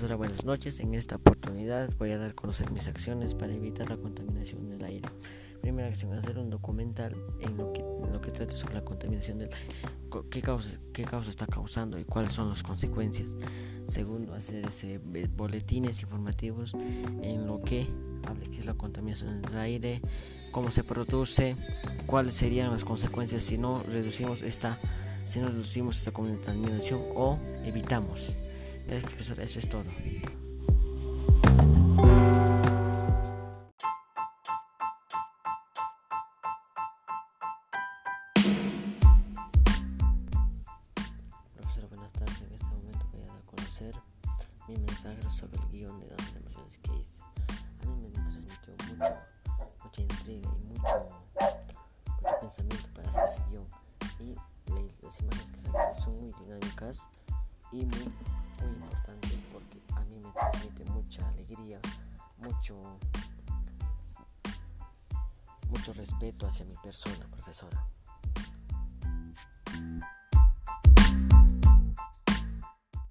Profesora, buenas noches. En esta oportunidad voy a dar a conocer mis acciones para evitar la contaminación del aire. Primera acción, hacer un documental en lo que, en lo que trate sobre la contaminación del aire. ¿Qué causa, ¿Qué causa está causando y cuáles son las consecuencias? Segundo, hacer ese, eh, boletines informativos en lo que hable qué es la contaminación del aire, cómo se produce, cuáles serían las consecuencias si no reducimos esta, si no reducimos esta contaminación o evitamos. Gracias, profesor. Eso es todo. Profesor, buenas tardes. En este momento voy a dar a conocer mi mensaje sobre el guion de las emociones que hice. A mí me transmitió mucho, mucha intriga y mucho, mucho pensamiento para hacer ese guion. Y las imágenes que saqué son muy dinámicas y muy muy me transmite mucha alegría, mucho, mucho respeto hacia mi persona, profesora.